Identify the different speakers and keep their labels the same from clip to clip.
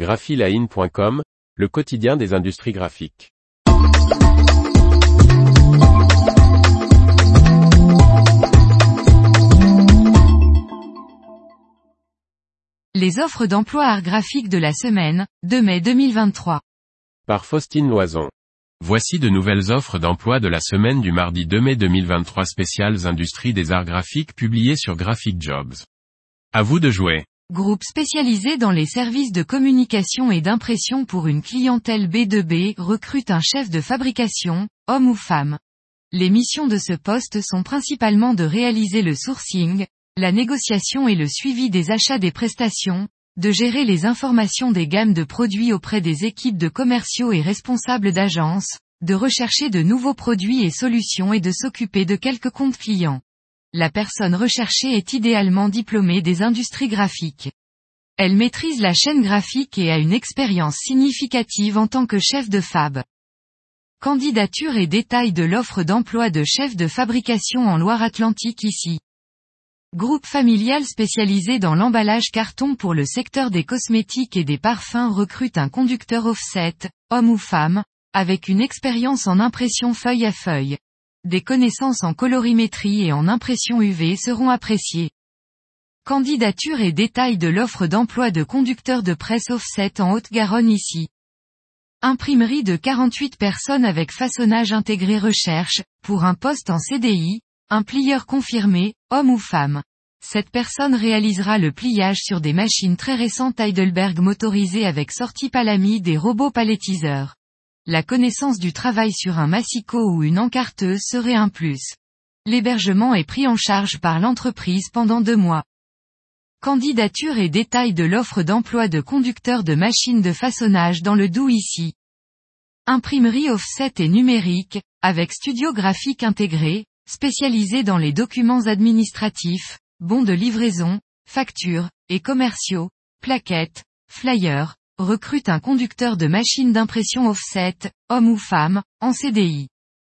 Speaker 1: graphiline.com, le quotidien des industries graphiques.
Speaker 2: Les offres d'emploi art graphique de la semaine, 2 mai 2023.
Speaker 1: Par Faustine Loison. Voici de nouvelles offres d'emploi de la semaine du mardi 2 mai 2023 spéciales industries des arts graphiques publiées sur Graphic Jobs. À vous de jouer.
Speaker 2: Groupe spécialisé dans les services de communication et d'impression pour une clientèle B2B recrute un chef de fabrication, homme ou femme. Les missions de ce poste sont principalement de réaliser le sourcing, la négociation et le suivi des achats des prestations, de gérer les informations des gammes de produits auprès des équipes de commerciaux et responsables d'agences, de rechercher de nouveaux produits et solutions et de s'occuper de quelques comptes clients. La personne recherchée est idéalement diplômée des industries graphiques. Elle maîtrise la chaîne graphique et a une expérience significative en tant que chef de fab. Candidature et détails de l'offre d'emploi de chef de fabrication en Loire-Atlantique ici. Groupe familial spécialisé dans l'emballage carton pour le secteur des cosmétiques et des parfums recrute un conducteur offset, homme ou femme, avec une expérience en impression feuille à feuille. Des connaissances en colorimétrie et en impression UV seront appréciées. Candidature et détails de l'offre d'emploi de conducteur de presse offset en Haute-Garonne ici. Imprimerie de 48 personnes avec façonnage intégré recherche, pour un poste en CDI, un plieur confirmé, homme ou femme. Cette personne réalisera le pliage sur des machines très récentes Heidelberg motorisées avec sortie palamide et robots palettiseurs. La connaissance du travail sur un massicot ou une encarteuse serait un plus. L'hébergement est pris en charge par l'entreprise pendant deux mois. Candidature et détails de l'offre d'emploi de conducteur de machines de façonnage dans le Doubs ici. Imprimerie offset et numérique, avec studio graphique intégré, spécialisé dans les documents administratifs, bons de livraison, factures, et commerciaux, plaquettes, flyers, recrute un conducteur de machine d'impression offset, homme ou femme, en CDI.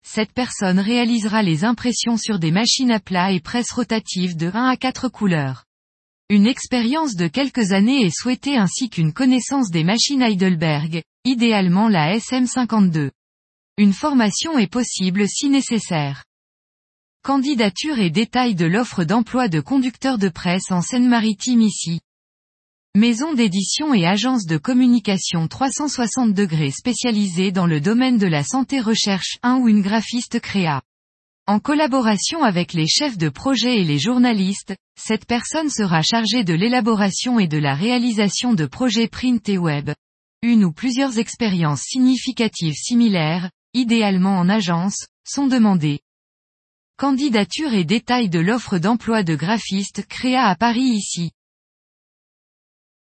Speaker 2: Cette personne réalisera les impressions sur des machines à plat et presse rotative de 1 à 4 couleurs. Une expérience de quelques années est souhaitée ainsi qu'une connaissance des machines Heidelberg, idéalement la SM52. Une formation est possible si nécessaire. Candidature et détails de l'offre d'emploi de conducteur de presse en Seine-Maritime ici. Maison d'édition et agence de communication 360 degrés spécialisée dans le domaine de la santé recherche un ou une graphiste créa. En collaboration avec les chefs de projet et les journalistes, cette personne sera chargée de l'élaboration et de la réalisation de projets print et web. Une ou plusieurs expériences significatives similaires, idéalement en agence, sont demandées. Candidature et détails de l'offre d'emploi de graphiste créa à Paris ici.